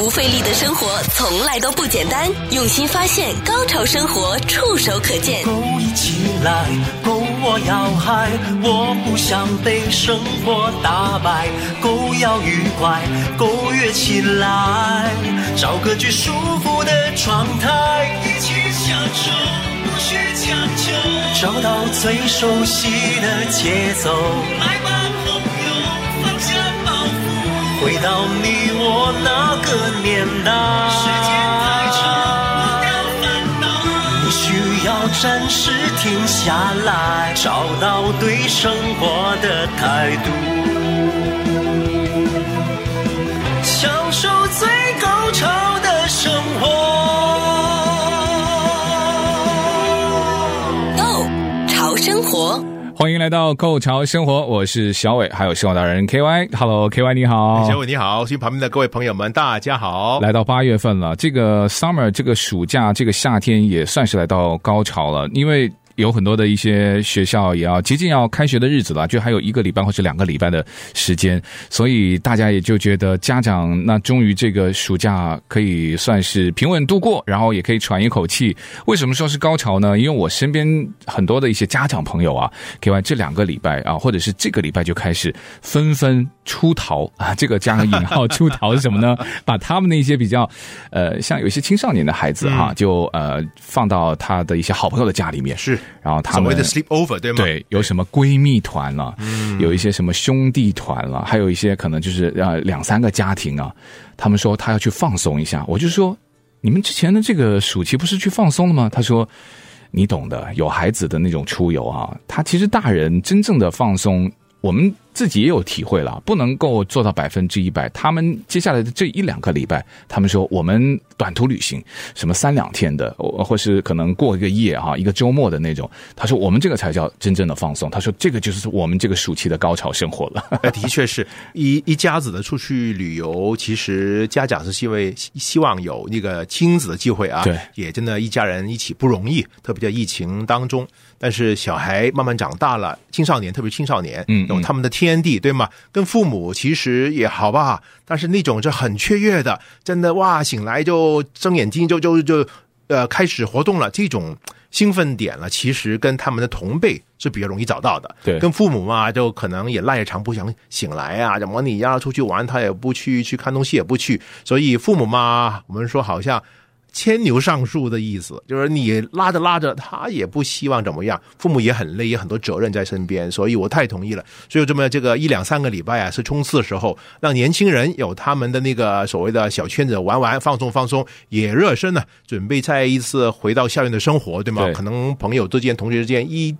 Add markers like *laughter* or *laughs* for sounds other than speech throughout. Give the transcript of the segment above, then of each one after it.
不费力的生活从来都不简单，用心发现，高潮生活触手可见。勾一起来勾我要嗨我不想被生活打败勾要愉快勾跃起来找个最舒服的状态一起享受不需强求找到最熟悉的节奏。来吧回到你我那个年代时间太长要暂时停下来，找到对生活的态度，享受最高潮的生活。Go 潮生活。欢迎来到《Go 潮生活》，我是小伟，还有生活达人 K Y。Hello，K Y 你好，小伟你好，所以旁边的各位朋友们，大家好。来到八月份了，这个 Summer，这个暑假，这个夏天也算是来到高潮了，因为。有很多的一些学校也要接近要开学的日子了，就还有一个礼拜或者两个礼拜的时间，所以大家也就觉得家长那终于这个暑假可以算是平稳度过，然后也可以喘一口气。为什么说是高潮呢？因为我身边很多的一些家长朋友啊，给完这两个礼拜啊，或者是这个礼拜就开始纷纷出逃 *laughs* 啊。这个加个引号出逃是什么呢？*laughs* 把他们的一些比较呃，像有一些青少年的孩子哈、啊，就呃放到他的一些好朋友的家里面是。然后他们所谓的 sleep over 对吗？对，有什么闺蜜团了，嗯，有一些什么兄弟团了，还有一些可能就是呃两三个家庭啊。他们说他要去放松一下，我就说你们之前的这个暑期不是去放松了吗？他说你懂的，有孩子的那种出游啊，他其实大人真正的放松，我们。自己也有体会了，不能够做到百分之一百。他们接下来的这一两个礼拜，他们说我们短途旅行，什么三两天的，或是可能过一个夜哈，一个周末的那种。他说我们这个才叫真正的放松。他说这个就是我们这个暑期的高潮生活了。*laughs* 的确是一一家子的出去旅游，其实家长是因为希望有那个亲子的机会啊，对，也真的一家人一起不容易，特别在疫情当中。但是小孩慢慢长大了，青少年特别青少年，嗯，有他们的天地，对吗？跟父母其实也好吧，但是那种是很雀跃的，真的哇，醒来就睁眼睛就就就呃开始活动了，这种兴奋点了，其实跟他们的同辈是比较容易找到的。对，跟父母嘛，就可能也赖长不想醒来啊，怎么你要出去玩，他也不去，去看东西也不去，所以父母嘛，我们说好像。牵牛上树的意思，就是你拉着拉着，他也不希望怎么样。父母也很累，也很多责任在身边，所以我太同意了。所以这么这个一两三个礼拜啊，是冲刺的时候，让年轻人有他们的那个所谓的小圈子玩玩，放松放松，也热身呢，准备再一次回到校园的生活，对吗？对。可能朋友之间、同学之间一。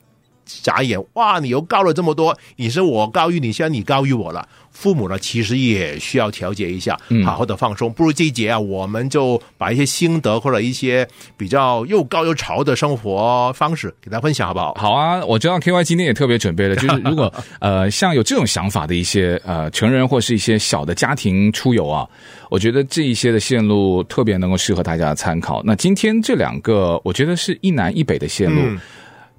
眨眼，哇！你又高了这么多，你是我高于你，现在你高于我了。父母呢，其实也需要调节一下，好好的放松。不如这一节啊，我们就把一些心得或者一些比较又高又潮的生活方式给大家分享，好不好？好啊！我知道 K Y 今天也特别准备了，就是如果 *laughs* 呃像有这种想法的一些呃成人或是一些小的家庭出游啊，我觉得这一些的线路特别能够适合大家参考。那今天这两个，我觉得是一南一北的线路。嗯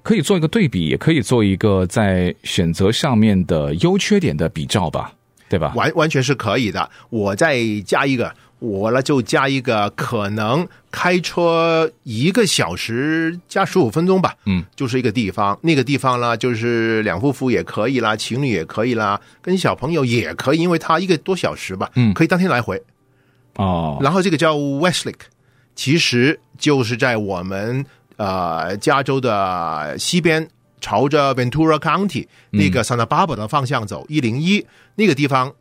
可以做一个对比，也可以做一个在选择上面的优缺点的比照吧，对吧？完完全是可以的。我再加一个，我呢就加一个，可能开车一个小时加十五分钟吧。嗯，就是一个地方，那个地方呢，就是两夫妇也可以啦，情侣也可以啦，跟小朋友也可以，因为它一个多小时吧。嗯，可以当天来回。哦，然后这个叫 Westlake，其实就是在我们。呃，加州的西边，朝着 Ventura County 那个 Santa Barbara 的方向走，一零一那个地方，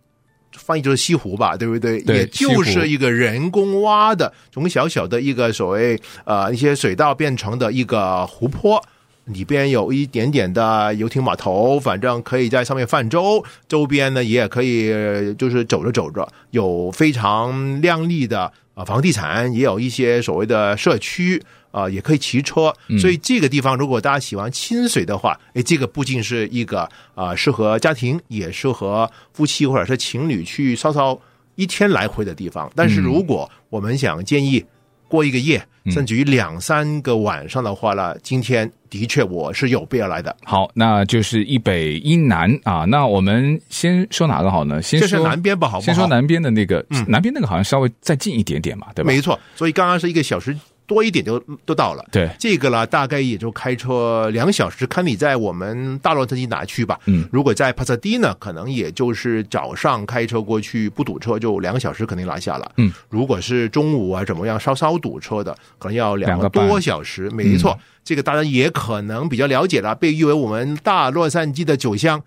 翻译就是西湖吧，对不对？对，也就是一个人工挖的，从小小的一个所谓呃一些水道变成的一个湖泊，里边有一点点的游艇码头，反正可以在上面泛舟，周边呢也可以就是走着走着，有非常亮丽的呃房地产，也有一些所谓的社区。啊、呃，也可以骑车，所以这个地方如果大家喜欢亲水的话，哎，这个不仅是一个啊、呃、适合家庭，也适合夫妻或者是情侣去稍稍一天来回的地方。但是如果我们想建议过一个夜，甚至于两三个晚上的话呢，今天的确我是有备而来的。好，那就是一北一南啊。那我们先说哪个好呢？先说南边吧，好不好？先说南边的那个，嗯、南边那个好像稍微再近一点点嘛，对吧？没错，所以刚刚是一个小时。多一点就都到了，对这个呢，大概也就开车两小时，看你在我们大洛杉矶哪去吧。嗯，如果在帕萨迪呢，可能也就是早上开车过去不堵车，就两个小时肯定拿下了。嗯，如果是中午啊怎么样稍稍堵车的，可能要两个多小时。没错，嗯、这个大家也可能比较了解了，被誉为我们大洛杉矶的酒乡。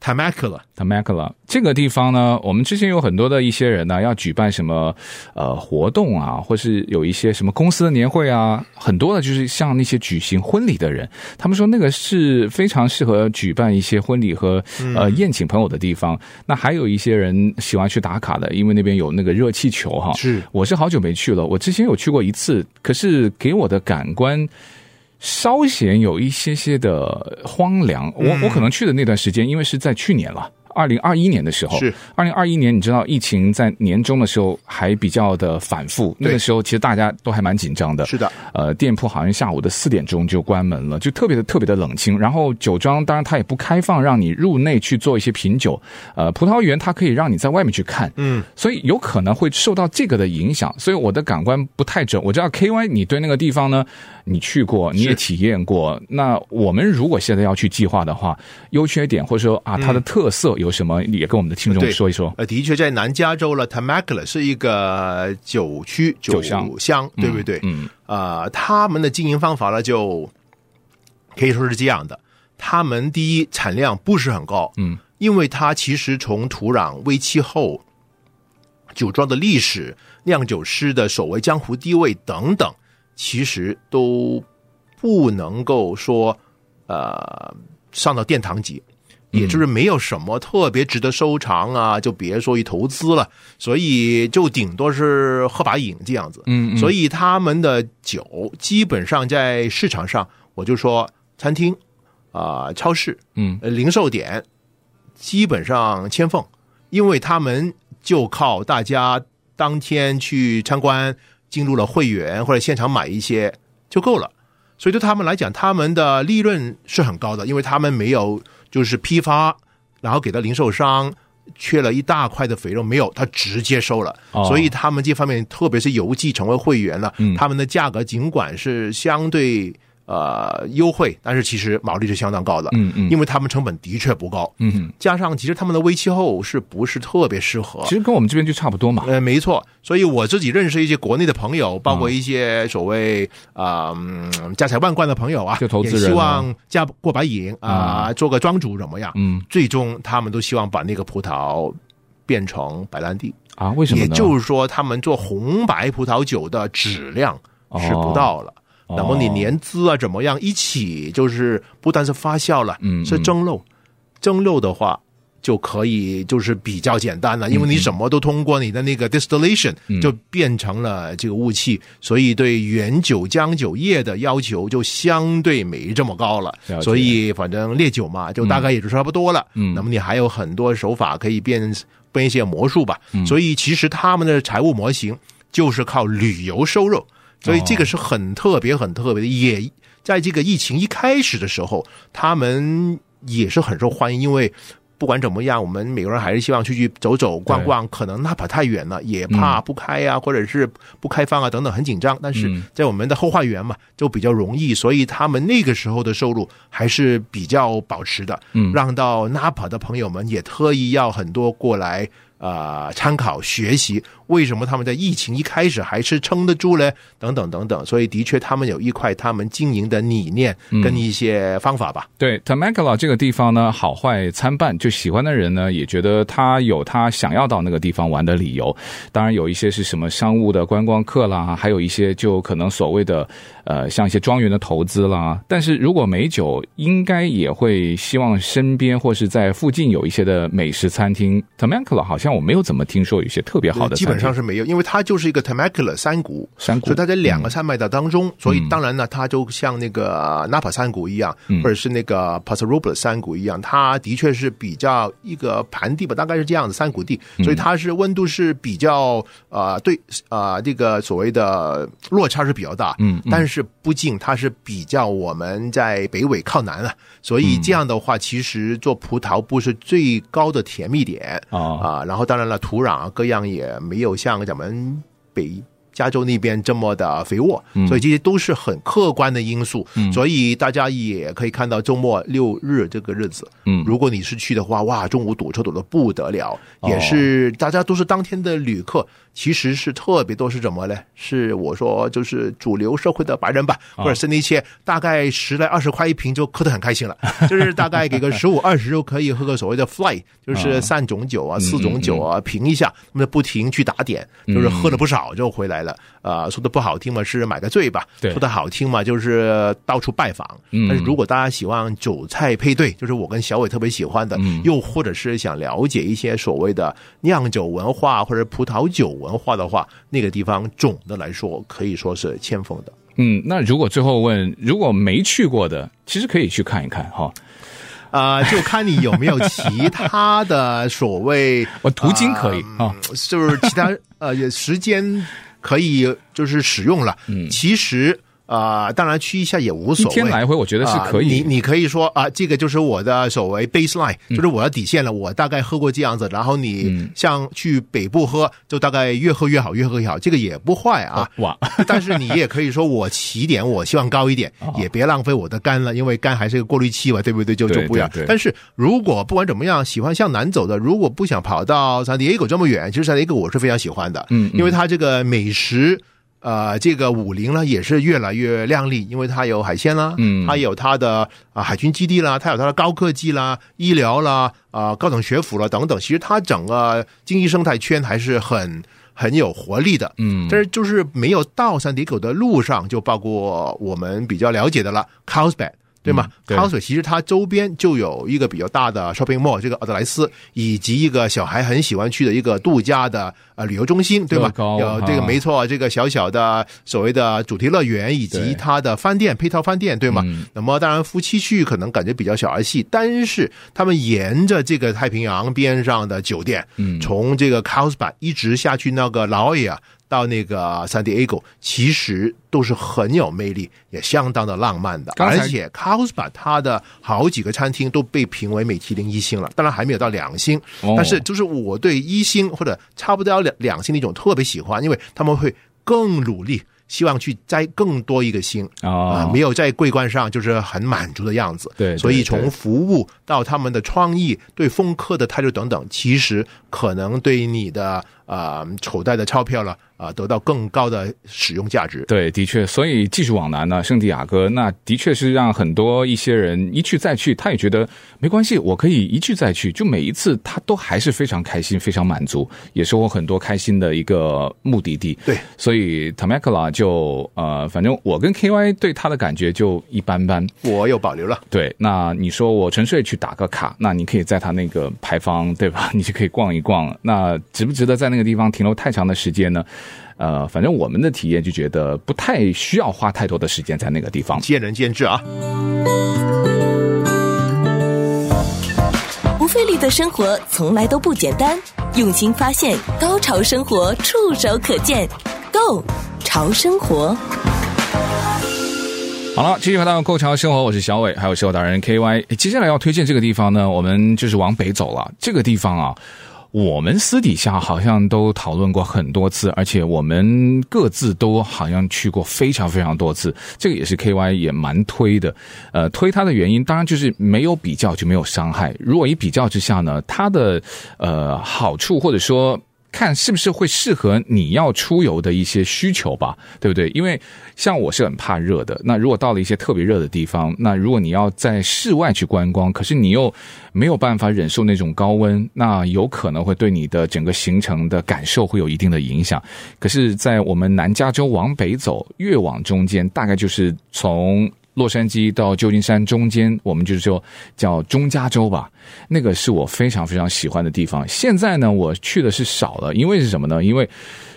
Temecula，Temecula 这个地方呢，我们之前有很多的一些人呢，要举办什么呃活动啊，或是有一些什么公司的年会啊，很多的就是像那些举行婚礼的人，他们说那个是非常适合举办一些婚礼和呃宴请朋友的地方。嗯、那还有一些人喜欢去打卡的，因为那边有那个热气球哈。是，我是好久没去了，我之前有去过一次，可是给我的感官。稍显有一些些的荒凉，我我可能去的那段时间，因为是在去年了。二零二一年的时候，是二零二一年，你知道疫情在年中的时候还比较的反复，那个时候其实大家都还蛮紧张的。是的，呃，店铺好像下午的四点钟就关门了，就特别的特别的冷清。然后酒庄当然它也不开放让你入内去做一些品酒，呃，葡萄园它可以让你在外面去看，嗯，所以有可能会受到这个的影响。所以我的感官不太准。我知道 KY 你对那个地方呢，你去过，你也体验过。那我们如果现在要去计划的话，优缺点或者说啊它的特色有。什么也跟我们的听众说一说？呃，的确，在南加州了，Temecula 是一个酒区酒乡，乡对不对？嗯，啊、呃，他们的经营方法呢，就可以说是这样的：他们第一产量不是很高，嗯，因为它其实从土壤、微气候、酒庄的历史、酿酒师的所谓江湖地位等等，其实都不能够说呃上到殿堂级。也就是没有什么特别值得收藏啊，就别说一投资了，所以就顶多是喝把瘾这样子。嗯，所以他们的酒基本上在市场上，我就说餐厅啊、呃、超市、嗯，零售点基本上欠奉，因为他们就靠大家当天去参观，进入了会员或者现场买一些就够了。所以对他们来讲，他们的利润是很高的，因为他们没有。就是批发，然后给到零售商，缺了一大块的肥肉没有，他直接收了。哦、所以他们这方面，特别是邮寄成为会员了，嗯、他们的价格尽管是相对。呃，优惠，但是其实毛利是相当高的，嗯嗯，因为他们成本的确不高，嗯哼，加上其实他们的微气候是不是特别适合？其实跟我们这边就差不多嘛，呃，没错，所以我自己认识一些国内的朋友，包括一些所谓啊、家财万贯的朋友啊，就投资人、啊、希望嫁过把瘾啊、呃，做个庄主怎么样？嗯，最终他们都希望把那个葡萄变成白兰地。啊？为什么？也就是说，他们做红白葡萄酒的质量是不到了。哦那么你年资啊怎么样？一起就是不但是发酵了，嗯，是蒸馏，蒸馏的话就可以就是比较简单了，因为你什么都通过你的那个 distillation 就变成了这个雾气，所以对原酒浆酒液的要求就相对没这么高了。所以反正烈酒嘛，就大概也就差不多了。嗯，那么你还有很多手法可以变变一些魔术吧。所以其实他们的财务模型就是靠旅游收入。所以这个是很特别、很特别的，也在这个疫情一开始的时候，他们也是很受欢迎。因为不管怎么样，我们每个人还是希望出去走走、逛逛。可能哪怕太远了，也怕不开啊，或者是不开放啊等等，很紧张。但是在我们的后花园嘛，就比较容易。所以他们那个时候的收入还是比较保持的。嗯，让到 Napa 的朋友们也特意要很多过来。呃，参考学习，为什么他们在疫情一开始还是撑得住呢？等等等等，所以的确他们有一块他们经营的理念跟一些方法吧。嗯、对，Temecula 这个地方呢，好坏参半，就喜欢的人呢也觉得他有他想要到那个地方玩的理由。当然有一些是什么商务的观光客啦，还有一些就可能所谓的呃像一些庄园的投资啦。但是如果美酒，应该也会希望身边或是在附近有一些的美食餐厅。Temecula 好像。我没有怎么听说有一些特别好的，基本上是没有，因为它就是一个 Temecula 山谷，山谷，所以它在两个山脉的当中，嗯、所以当然呢，它就像那个 Napa 山谷一样，嗯、或者是那个 Paso Robles 山谷一样，它的确是比较一个盆地吧，大概是这样的山谷地，所以它是温度是比较呃对呃这个所谓的落差是比较大，嗯，嗯。但是毕竟它是比较我们在北纬靠南啊，所以这样的话，其实做葡萄不是最高的甜蜜点啊、哦。呃，然后当然了，土壤啊各样也没有像咱们北。加州那边这么的肥沃，所以这些都是很客观的因素，嗯、所以大家也可以看到周末六日这个日子，嗯，如果你是去的话，哇，中午堵车堵得不得了，也是大家都是当天的旅客，其实是特别多是什么呢？是我说就是主流社会的白人吧，或者是那些大概十来二十块一瓶就喝得很开心了，*laughs* 就是大概给个 *laughs* 十五二十就可以喝个所谓的 flight，就是三种酒啊、四种酒啊，评一下，那么不停去打点，就是喝了不少就回来了。呃，说的不好听嘛，是买个醉吧；对说的好听嘛，就是到处拜访。但是如果大家喜欢酒菜配对，就是我跟小伟特别喜欢的，嗯、又或者是想了解一些所谓的酿酒文化或者葡萄酒文化的话，那个地方总的来说可以说是欠奉的。嗯，那如果最后问，如果没去过的，其实可以去看一看哈。啊、呃，就看你有没有其他的所谓，*laughs* 我途经可以啊、呃，就是其他呃时间可以就是使用了。嗯，其实。啊、呃，当然去一下也无所谓。一天来回我觉得是可以。呃、你你可以说啊，这个就是我的所谓 baseline，、嗯、就是我的底线了。我大概喝过这样子，然后你像去北部喝，就大概越喝越好，越喝越好，这个也不坏啊。*laughs* 哇！但是你也可以说我起点我希望高一点，*laughs* 也别浪费我的肝了，因为肝还是个过滤器嘛，对不对？就就不要。但是如果不管怎么样，喜欢向南走的，如果不想跑到 San Diego 这么远，其实 San Diego 我是非常喜欢的，嗯，因为它这个美食。呃，这个武陵呢也是越来越亮丽，因为它有海鲜啦，嗯，它有它的啊、呃、海军基地啦，它有它的高科技啦、医疗啦、啊、呃、高等学府啦等等。其实它整个经济生态圈还是很很有活力的，嗯。但是就是没有到山底口的路上，就包括我们比较了解的了，Carlsbad。对吗？康水其实它周边就有一个比较大的 shopping mall，这个奥德莱斯，以及一个小孩很喜欢去的一个度假的呃旅游中心，对吗？有这个没错，这个小小的所谓的主题乐园，以及它的饭店配套饭店，对吗？那么当然夫妻去可能感觉比较小儿戏，但是他们沿着这个太平洋边上的酒店，嗯，从这个 Carlsbad 一直下去那个 La Jolla 到那个 San Diego，其实都是很有魅力，也相当的浪漫的。而且 Carlsbad 它的好几个餐厅都被评为米其林一星了，当然还没有到两星。但是就是我对一星或者差不多要两两星的一种特别喜欢，因为他们会更努力，希望去摘更多一个星啊、呃，没有在桂冠上就是很满足的样子。对，所以从服务到他们的创意、对风客的态度等等，其实可能对你的呃口袋的钞票了。啊，得到更高的使用价值。对，的确，所以继续往南呢，圣地亚哥那的确是让很多一些人一去再去，他也觉得没关系，我可以一去再去，就每一次他都还是非常开心、非常满足，也是我很多开心的一个目的地。对，所以 Tamacla 就呃，反正我跟 KY 对他的感觉就一般般，我有保留了。对，那你说我纯粹去打个卡，那你可以在他那个牌坊，对吧？*laughs* 你就可以逛一逛。那值不值得在那个地方停留太长的时间呢？呃，反正我们的体验就觉得不太需要花太多的时间在那个地方，见仁见智啊。不费力的生活从来都不简单，用心发现，高潮生活触手可见 Go 潮生活。好了，继续回到 Go 潮生活，我是小伟，还有生活达人 KY。接下来要推荐这个地方呢，我们就是往北走了。这个地方啊。我们私底下好像都讨论过很多次，而且我们各自都好像去过非常非常多次。这个也是 KY 也蛮推的。呃，推它的原因当然就是没有比较就没有伤害。如果一比较之下呢，它的呃好处或者说。看是不是会适合你要出游的一些需求吧，对不对？因为像我是很怕热的，那如果到了一些特别热的地方，那如果你要在室外去观光，可是你又没有办法忍受那种高温，那有可能会对你的整个行程的感受会有一定的影响。可是，在我们南加州往北走，越往中间，大概就是从洛杉矶到旧金山中间，我们就是说叫中加州吧，那个是我非常非常喜欢的地方。现在呢，我去的是少了，因为是什么呢？因为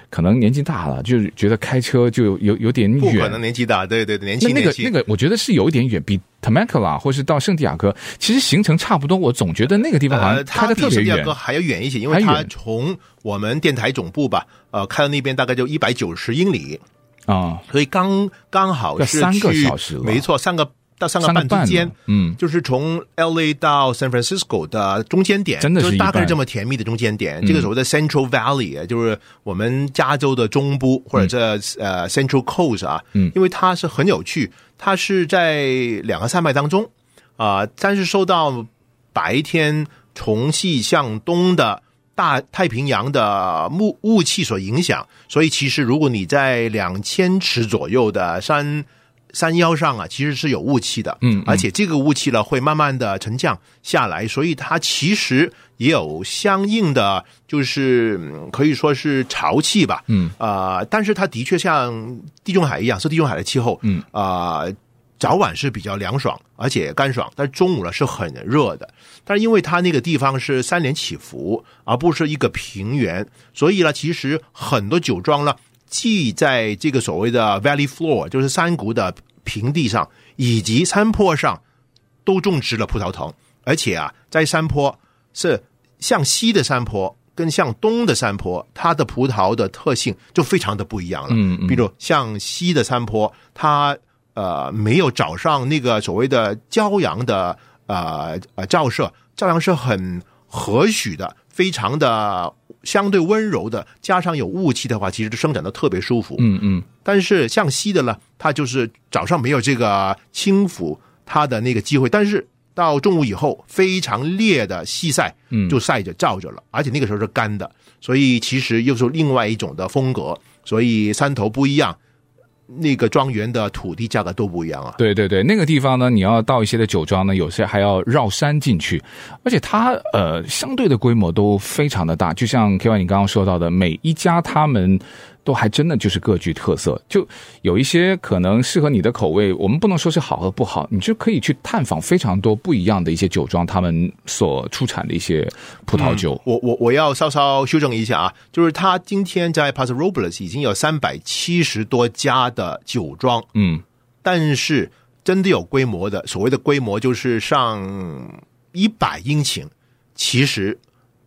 可能年纪大了，就是觉得开车就有有，点远。不可能年纪大，对对对，年轻那个那个，我觉得是有一点远，比 Temecula 或是到圣地亚哥，其实行程差不多。我总觉得那个地方好像开的特别远。呃、比圣地亚哥还要远一些，因为它从我们电台总部吧，呃，开到那边大概就一百九十英里啊，所以刚刚好是三个小时，没错，三个。到三个半之间，嗯，就是从 L A 到 San Francisco 的中间点，真的是就是大概是这么甜蜜的中间点。嗯、这个所谓的 Central Valley，就是我们加州的中部或者这呃 Central Coast 啊，嗯，因为它是很有趣，它是在两个山脉当中啊、呃，但是受到白天从西向东的大太平洋的雾雾气所影响，所以其实如果你在两千尺左右的山。山腰上啊，其实是有雾气的，嗯，而且这个雾气呢会慢慢的沉降下来，所以它其实也有相应的，就是可以说是潮气吧，嗯，啊、呃，但是它的确像地中海一样，是地中海的气候，嗯，啊、呃，早晚是比较凉爽，而且干爽，但是中午呢是很热的，但是因为它那个地方是山连起伏，而不是一个平原，所以呢，其实很多酒庄呢。既在这个所谓的 Valley Floor，就是山谷的平地上，以及山坡上，都种植了葡萄藤。而且啊，在山坡是向西的山坡跟向东的山坡，它的葡萄的特性就非常的不一样了。嗯嗯，比如向西的山坡，它呃没有早上那个所谓的骄阳的呃呃照射，照阳是很和煦的，非常的。相对温柔的，加上有雾气的话，其实生长的特别舒服。嗯嗯。但是向西的呢，它就是早上没有这个轻抚它的那个机会，但是到中午以后，非常烈的西晒，嗯，就晒着照着了，而且那个时候是干的，所以其实又是另外一种的风格。所以山头不一样。那个庄园的土地价格都不一样啊！对对对，那个地方呢，你要到一些的酒庄呢，有些还要绕山进去，而且它呃相对的规模都非常的大，就像 KY 你刚刚说到的，每一家他们。都还真的就是各具特色，就有一些可能适合你的口味。我们不能说是好和不好，你就可以去探访非常多不一样的一些酒庄，他们所出产的一些葡萄酒。嗯、我我我要稍稍修正一下啊，就是他今天在 Paso Robles 已经有三百七十多家的酒庄，嗯，但是真的有规模的，所谓的规模就是上一百英顷，其实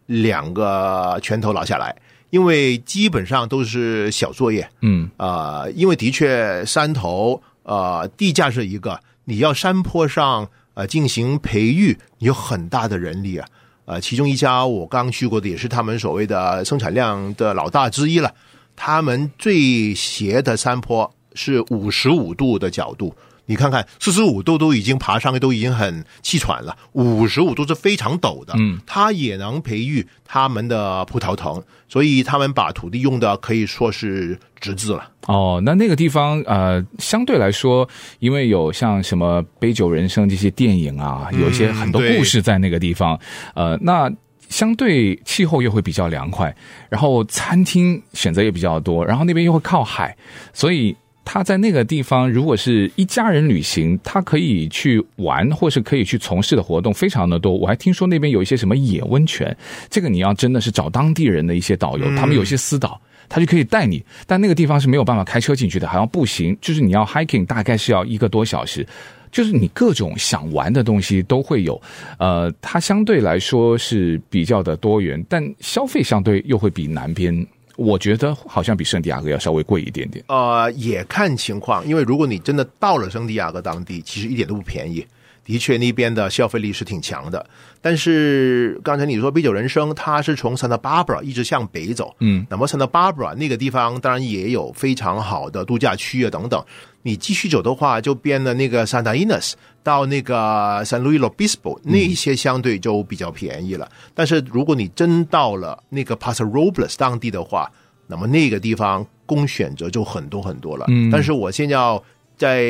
两个拳头拿下来。因为基本上都是小作业，嗯，啊、呃，因为的确山头，呃，地价是一个，你要山坡上呃进行培育，你有很大的人力啊，呃，其中一家我刚去过的，也是他们所谓的生产量的老大之一了，他们最斜的山坡是五十五度的角度。你看看，四十五度都已经爬上去，都已经很气喘了。五十五度是非常陡的，嗯，它也能培育他们的葡萄藤，所以他们把土地用的可以说是极致了。哦，那那个地方呃，相对来说，因为有像什么《杯酒人生》这些电影啊，有一些很多故事在那个地方，嗯、呃，那相对气候又会比较凉快，然后餐厅选择也比较多，然后那边又会靠海，所以。他在那个地方，如果是一家人旅行，他可以去玩，或是可以去从事的活动非常的多。我还听说那边有一些什么野温泉，这个你要真的是找当地人的一些导游，他们有些私导，他就可以带你。但那个地方是没有办法开车进去的，还要步行，就是你要 hiking，大概是要一个多小时。就是你各种想玩的东西都会有，呃，*laughs* 它相对来说是比较的多元，但消费相对又会比南边。我觉得好像比圣地亚哥要稍微贵一点点。呃，也看情况，因为如果你真的到了圣地亚哥当地，其实一点都不便宜。的确，那边的消费力是挺强的。但是刚才你说啤酒人生，它是从 Santa Barbara 一直向北走，嗯，那么 Santa Barbara 那个地方当然也有非常好的度假区啊等等。你继续走的话，就变了那个 Santa Ines 到那个 San Luis Obispo，那一些相对就比较便宜了。嗯、但是如果你真到了那个 Paso Robles 当地的话，那么那个地方供选择就很多很多了。嗯，但是我先要在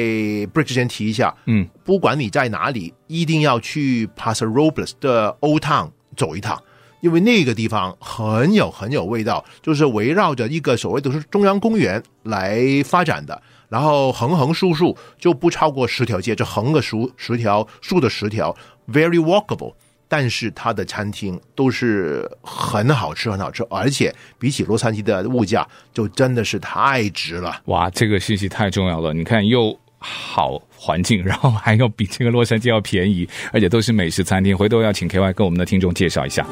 break 之前提一下，嗯，不管你在哪里，一定要去 Paso Robles 的 Old Town 走一趟。因为那个地方很有很有味道，就是围绕着一个所谓的是中央公园来发展的，然后横横竖竖就不超过十条街，这横个十十条，竖的十条，very walkable。但是它的餐厅都是很好吃，很好吃，而且比起洛杉矶的物价，就真的是太值了。哇，这个信息太重要了！你看，又好环境，然后还要比这个洛杉矶要便宜，而且都是美食餐厅。回头要请 KY 跟我们的听众介绍一下。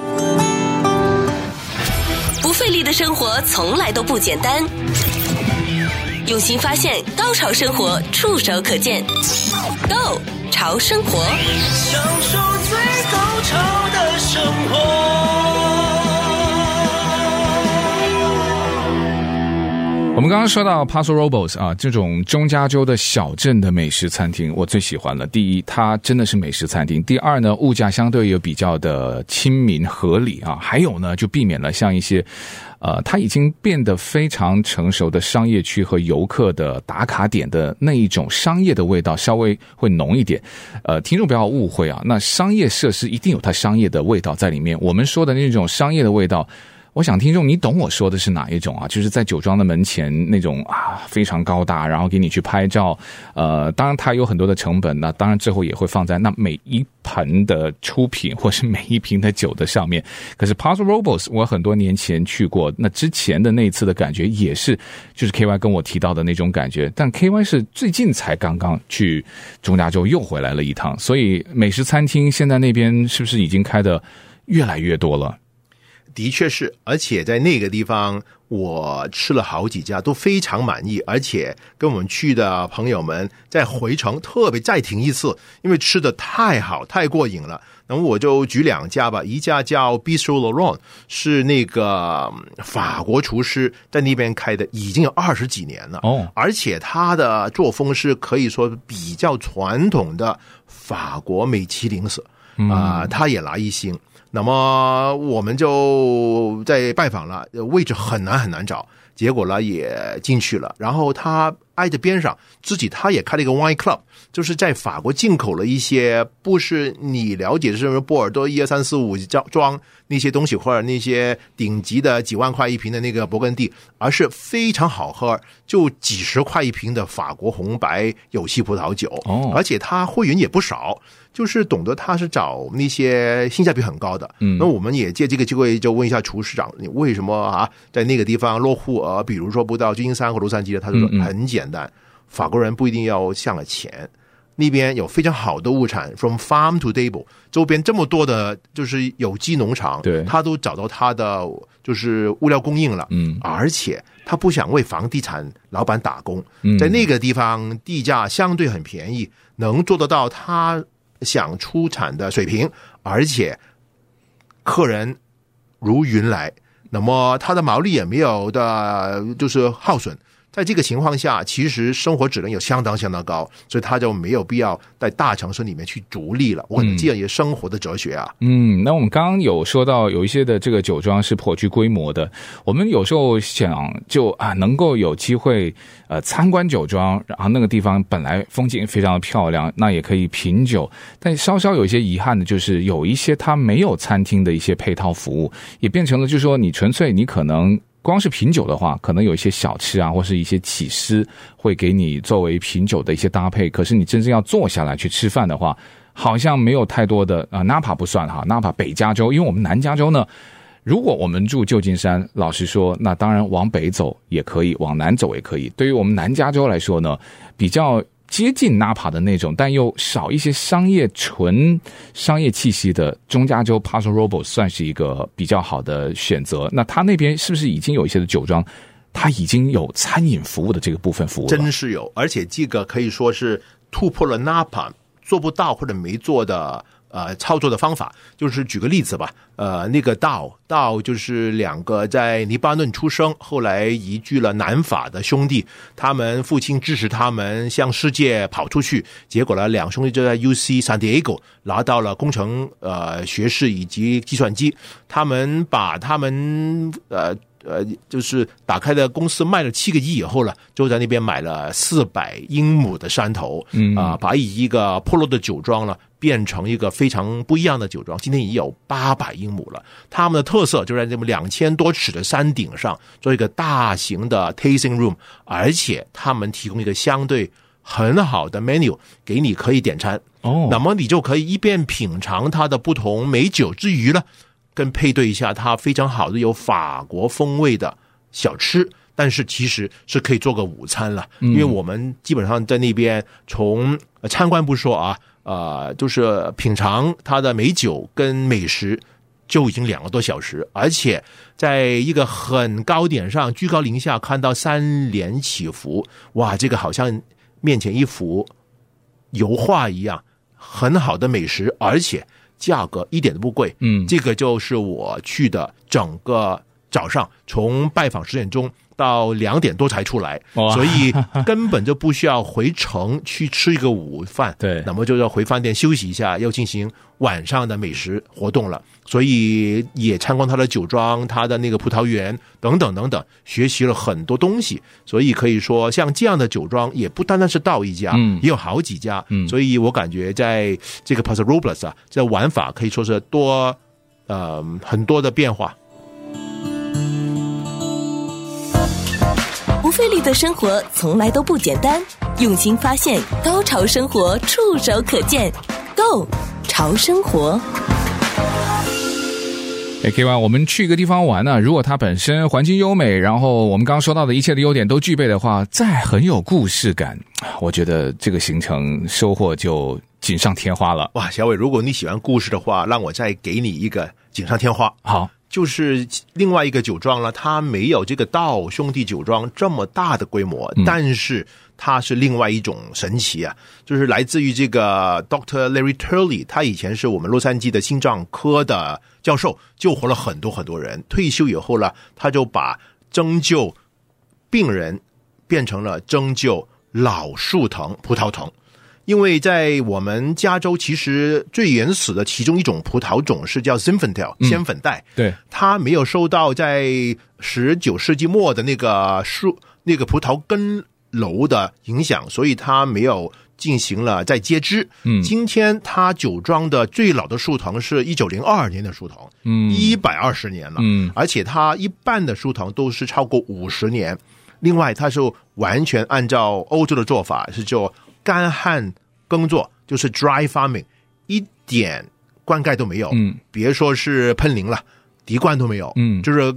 不费力的生活从来都不简单，用心发现，高潮生活触手可见 Go 潮生活，享受最高潮的生活。我们刚刚说到 Paso Robles 啊，这种中加州的小镇的美食餐厅，我最喜欢了。第一，它真的是美食餐厅；第二呢，物价相对也比较的亲民合理啊。还有呢，就避免了像一些，呃，它已经变得非常成熟的商业区和游客的打卡点的那一种商业的味道，稍微会浓一点。呃，听众不要误会啊，那商业设施一定有它商业的味道在里面。我们说的那种商业的味道。我想听众，你懂我说的是哪一种啊？就是在酒庄的门前那种啊，非常高大，然后给你去拍照。呃，当然它有很多的成本，那当然最后也会放在那每一盆的出品或是每一瓶的酒的上面。可是 Paso Robles，我很多年前去过，那之前的那一次的感觉也是，就是 KY 跟我提到的那种感觉。但 KY 是最近才刚刚去中加州又回来了一趟，所以美食餐厅现在那边是不是已经开的越来越多了？的确是，而且在那个地方，我吃了好几家都非常满意，而且跟我们去的朋友们在回程特别再停一次，因为吃的太好，太过瘾了。那么我就举两家吧，一家叫 Bistro Laurent，是那个法国厨师在那边开的，已经有二十几年了哦，而且他的作风是可以说比较传统的法国美其林式啊，他也拿一星。那么我们就在拜访了，位置很难很难找，结果呢也进去了。然后他挨着边上，自己他也开了一个 wine club，就是在法国进口了一些不是你了解的什么波尔多一二三四五庄那些东西，或者那些顶级的几万块一瓶的那个勃艮第，而是非常好喝，就几十块一瓶的法国红白有机葡萄酒。哦，而且他会员也不少。就是懂得他是找那些性价比很高的，嗯，那我们也借这个机会就问一下厨师长，你为什么啊在那个地方落户啊？比如说不到旧金山和洛杉矶的，他就说很简单，法国人不一定要向了钱，那边有非常好的物产，from farm to table，周边这么多的就是有机农场，对，他都找到他的就是物料供应了，嗯，而且他不想为房地产老板打工，在那个地方地价相对很便宜，能做得到他。想出产的水平，而且客人如云来，那么他的毛利也没有的，就是耗损。在这个情况下，其实生活质量有相当相当高，所以他就没有必要在大城市里面去逐利了。我可能这样一个生活的哲学啊。嗯，那我们刚刚有说到有一些的这个酒庄是颇具规模的，我们有时候想就啊能够有机会呃参观酒庄，然后那个地方本来风景非常的漂亮，那也可以品酒，但稍稍有一些遗憾的就是有一些它没有餐厅的一些配套服务，也变成了就是说你纯粹你可能。光是品酒的话，可能有一些小吃啊，或是一些起司会给你作为品酒的一些搭配。可是你真正要坐下来去吃饭的话，好像没有太多的啊。纳帕不算哈，纳帕北加州，因为我们南加州呢，如果我们住旧金山，老实说，那当然往北走也可以，往南走也可以。对于我们南加州来说呢，比较。接近 Napa 的那种，但又少一些商业纯商业气息的中加州 Paso Robo 算是一个比较好的选择。那他那边是不是已经有一些的酒庄，他已经有餐饮服务的这个部分服务？真是有，而且这个可以说是突破了 Napa 做不到或者没做的。呃，操作的方法就是举个例子吧，呃，那个道道就是两个在黎巴嫩出生，后来移居了南法的兄弟，他们父亲支持他们向世界跑出去，结果呢，两兄弟就在 UC San Diego 拿到了工程呃学士以及计算机，他们把他们呃呃就是打开的公司卖了七个亿以后呢，就在那边买了四百英亩的山头，嗯啊，把一个破落的酒庄了。变成一个非常不一样的酒庄。今天已经有八百英亩了，他们的特色就在这么两千多尺的山顶上做一个大型的 tasting room，而且他们提供一个相对很好的 menu 给你可以点餐哦，那么你就可以一边品尝它的不同美酒之余呢，跟配对一下它非常好的有法国风味的小吃。但是其实是可以做个午餐了，因为我们基本上在那边从参观不说啊，呃，就是品尝它的美酒跟美食就已经两个多小时，而且在一个很高点上，居高临下看到三连起伏，哇，这个好像面前一幅油画一样，很好的美食，而且价格一点都不贵。嗯，这个就是我去的整个早上，从拜访十点钟。到两点多才出来，所以根本就不需要回城去吃一个午饭。对，那么就要回饭店休息一下，要进行晚上的美食活动了。所以也参观他的酒庄、他的那个葡萄园等等等等，学习了很多东西。所以可以说，像这样的酒庄也不单单是到一家，嗯，也有好几家。嗯，所以我感觉在这个 Paso Robles 啊，这玩法可以说是多呃很多的变化。的生活从来都不简单，用心发现，高潮生活触手可见 Go 潮生活。哎，K Y，我们去一个地方玩呢，如果它本身环境优美，然后我们刚刚说到的一切的优点都具备的话，再很有故事感，我觉得这个行程收获就锦上添花了。哇，小伟，如果你喜欢故事的话，让我再给你一个锦上添花。好。就是另外一个酒庄了，它没有这个道兄弟酒庄这么大的规模，但是它是另外一种神奇啊！就是来自于这个 Doctor Larry Turley，他以前是我们洛杉矶的心脏科的教授，救活了很多很多人。退休以后呢，他就把针灸病人变成了针灸老树藤葡萄藤。因为在我们加州，其实最原始的其中一种葡萄种是叫 Zinfandel 仙粉黛，对，它没有受到在十九世纪末的那个树那个葡萄根楼的影响，所以它没有进行了再接枝。嗯，今天它酒庄的最老的树藤是一九零二年的树藤，嗯，一百二十年了，嗯，而且它一半的树藤都是超过五十年。另外，它是完全按照欧洲的做法，是做。干旱耕作就是 dry farming，一点灌溉都没有，嗯，别说是喷淋了，滴灌都没有，嗯，就是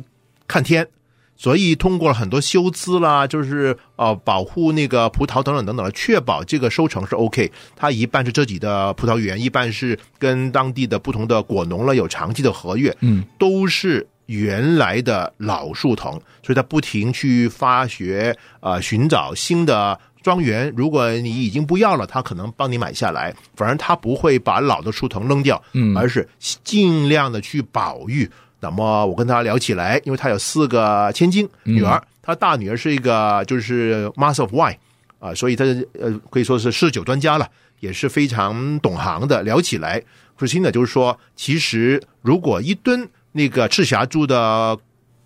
看天，所以通过了很多修枝啦，就是呃保护那个葡萄等等等等，确保这个收成是 OK。它一半是自己的葡萄园，一半是跟当地的不同的果农了有长期的合约，嗯，都是原来的老树藤，所以它不停去发掘呃寻找新的。庄园，如果你已经不要了，他可能帮你买下来。反而他不会把老的树藤扔掉，嗯，而是尽量的去保育。那么我跟他聊起来，因为他有四个千金女儿，他大女儿是一个就是 Master of Wine 啊，所以他呃可以说是侍酒专家了，也是非常懂行的。聊起来，核心的就是说，其实如果一吨那个赤霞珠的。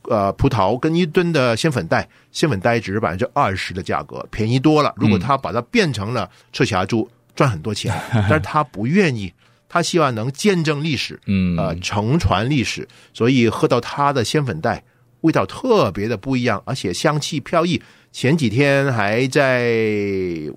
呃，葡萄跟一吨的鲜粉袋，鲜粉袋只是百分之二十的价格，便宜多了。如果他把它变成了赤霞珠，赚很多钱，*laughs* 但是他不愿意，他希望能见证历史，嗯，呃，承传历史，所以喝到他的鲜粉黛，味道特别的不一样，而且香气飘逸。前几天还在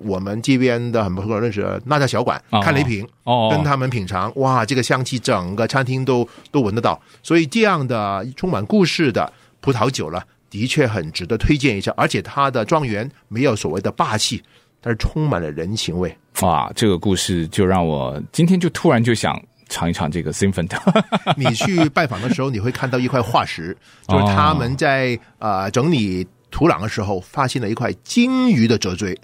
我们这边的很不错认识的那家小馆看了一瓶，哦，跟他们品尝，哇，这个香气整个餐厅都都闻得到，所以这样的充满故事的。葡萄酒了，的确很值得推荐一下，而且它的庄园没有所谓的霸气，但是充满了人情味。哇，这个故事就让我今天就突然就想尝一尝这个 Zinfandel。*laughs* 你去拜访的时候，你会看到一块化石，*laughs* 就是他们在呃整理土壤的时候发现了一块鲸鱼的折锥。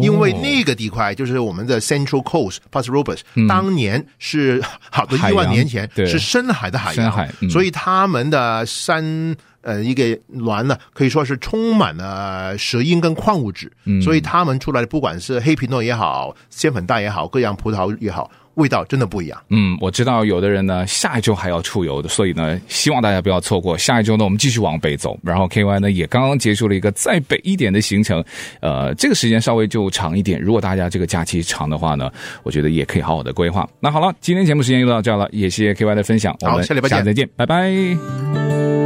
因为那个地块就是我们的 Central Coast Paso Robles，当年是好多一万年前是深海的海洋，海嗯、所以他们的山呃一个峦呢可以说是充满了石英跟矿物质，嗯、所以他们出来的不管是黑皮诺也好，鲜粉黛也好，各样葡萄也好，味道真的不一样。嗯，我知道有的人呢下一周还要出游的，所以呢希望大家不要错过。下一周呢我们继续往北走，然后 KY 呢也刚刚结束了一个再北一点的行程，呃，这个时间稍微就长一点。如果大家这个假期长的话呢，我觉得也可以好好的规划。那好了，今天节目时间又到这儿了，也谢谢 KY 的分享，我们下礼拜见，再见，拜拜。